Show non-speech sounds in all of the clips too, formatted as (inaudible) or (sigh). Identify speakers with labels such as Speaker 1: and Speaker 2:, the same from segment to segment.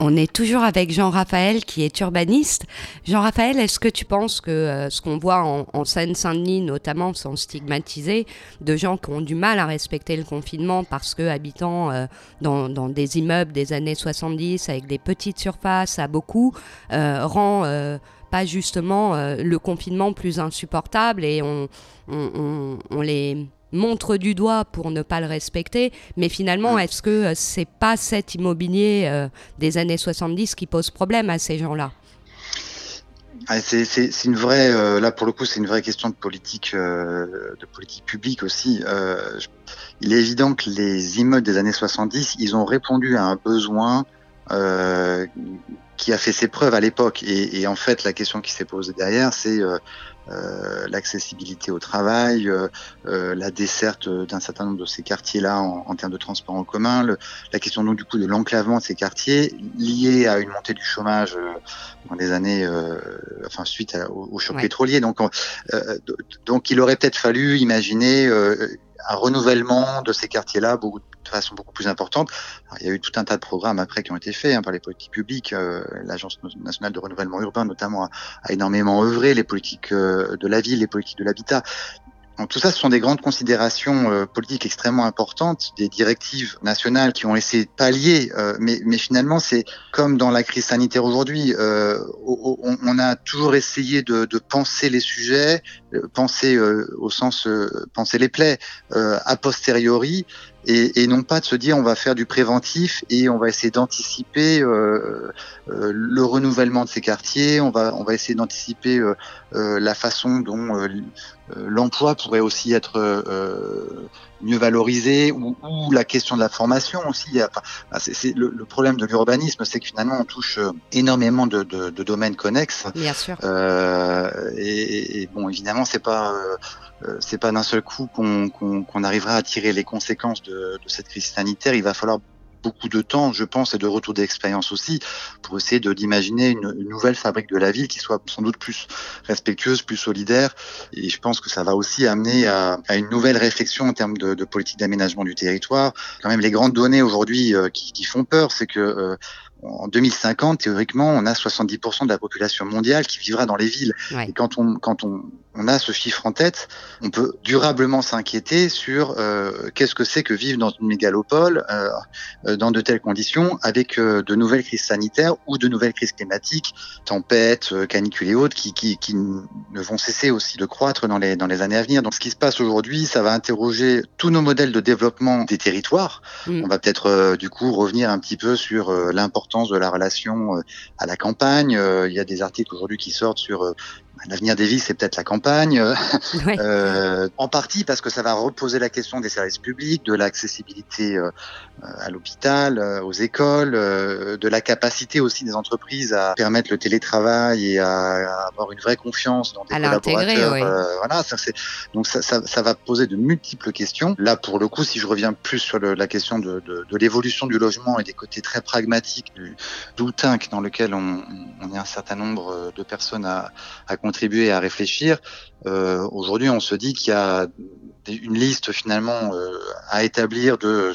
Speaker 1: On est toujours avec Jean-Raphaël qui est urbaniste. Jean-Raphaël, est-ce que tu penses que euh, ce qu'on voit en, Seine-Saint-Denis, notamment sans stigmatiser, de gens qui ont du mal à respecter le confinement parce que habitant euh, dans, des immeubles des années 70 avec des petites surfaces à beaucoup, euh, rend pas justement le confinement plus insupportable et on les montre du doigt pour ne pas le respecter, mais finalement, mm. est-ce que euh, c'est pas cet immobilier euh, des années 70 qui pose problème à ces gens-là?
Speaker 2: Ah, c'est une vraie, euh, là pour le coup, c'est une vraie question de politique, de politique publique aussi. il est évident que les immeubles des années 70, ils ont répondu à un besoin qui a fait ses preuves à l'époque. Et, et, en fait, la question qui s'est posée derrière, c'est euh, l'accessibilité au travail, euh, euh, la desserte d'un certain nombre de ces quartiers-là en, en, termes de transport en commun, le, la question donc du coup de l'enclavement de ces quartiers lié à une montée du chômage dans les années, enfin suite au, au, choc pétrolier. Donc, donc il aurait peut-être fallu imaginer un renouvellement de ces quartiers-là de façon beaucoup plus importante. il y a eu tout un tas de programmes après qui ont été faits hein, par les politiques publiques. Euh, L'Agence nationale de renouvellement urbain, notamment, a, énormément œuvré. Les politiques euh, de la ville, les politiques de l'habitat. Donc, tout ça, ce sont des grandes considérations euh, politiques extrêmement importantes, des directives nationales qui ont essayé de pallier, mais, finalement, c'est comme dans la crise sanitaire aujourd'hui, on, a toujours essayé de penser les sujets, penser au sens penser les plaies a posteriori, et, et, non pas de se dire on va faire du préventif et on va essayer d'anticiper euh, euh, le renouvellement de ces quartiers, on va on va essayer d'anticiper euh, la façon dont l'emploi pourrait aussi être mieux valorisé ou, ou, la question de la formation aussi. Enfin, c'est le, le, problème de l'urbanisme, c'est que finalement on touche énormément de, de, de domaines connexes.
Speaker 1: Bien sûr.
Speaker 2: Et, et, bon, évidemment, c'est pas euh, c'est pas d'un seul coup qu'on arrivera à tirer les conséquences de, cette crise sanitaire. Il va falloir beaucoup de temps, je pense, et de retour d'expérience aussi, pour essayer d'imaginer une, nouvelle fabrique de la ville qui soit sans doute plus respectueuse, plus solidaire. Et je pense que ça va aussi amener à, une nouvelle réflexion en termes de, politique d'aménagement du territoire. Quand même, les grandes données aujourd'hui euh, qui, font peur, c'est que euh, en 2050, théoriquement, on a 70% de la population mondiale qui vivra dans les villes. Et quand on quand on, on, a ce chiffre en tête, on peut durablement s'inquiéter sur euh, qu'est-ce que c'est que vivre dans une mégalopole euh, euh dans de telles conditions, avec euh, de nouvelles crises sanitaires ou de nouvelles crises climatiques, tempêtes, canicules et autres, qui, qui, qui, ne vont cesser aussi de croître dans les dans les années à venir. Donc, ce qui se passe aujourd'hui, ça va interroger tous nos modèles de développement des territoires. Mm. On va peut-être du coup revenir un petit peu sur l'importance de la relation euh, à la campagne. Euh, il y a des articles aujourd'hui qui sortent sur euh, L'avenir des villes, c'est peut-être la campagne, (laughs) euh, en partie parce que ça va reposer la question des services publics, de l'accessibilité euh, à l'hôpital, euh, aux écoles, de la capacité aussi des entreprises à permettre le télétravail et à, avoir une vraie confiance dans des collaborateurs. voilà, ça, donc ça, ça, ça, va poser de multiples questions. Là, pour le coup, si je reviens plus sur le, la question de, de, de l'évolution du logement et des côtés très pragmatiques du dans lequel on, on est un certain nombre de personnes à, à contribuer à réfléchir. Euh, Aujourd'hui, on se dit qu'il y a une liste finalement euh, à établir de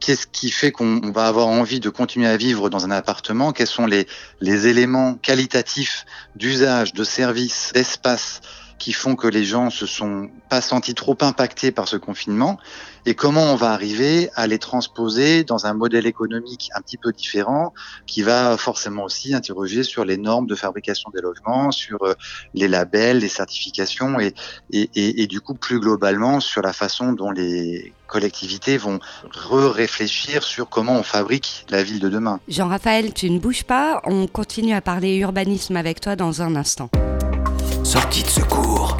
Speaker 2: qu'est-ce qui fait qu'on va avoir envie de continuer à vivre dans un appartement, quels sont les, les éléments qualitatifs d'usage, de service, d'espace qui font que les gens se sont pas sentis trop impactés par ce confinement et comment on va arriver à les transposer dans un modèle économique un petit peu différent qui va forcément aussi interroger sur les normes de fabrication des logements, sur euh, les labels, les certifications et, et, du coup plus globalement sur la façon dont les collectivités vont re-réfléchir sur comment on fabrique la ville de demain.
Speaker 1: Jean-Raphaël, tu ne bouges pas, on continue à parler urbanisme avec toi dans un instant.
Speaker 3: Sortie de secours.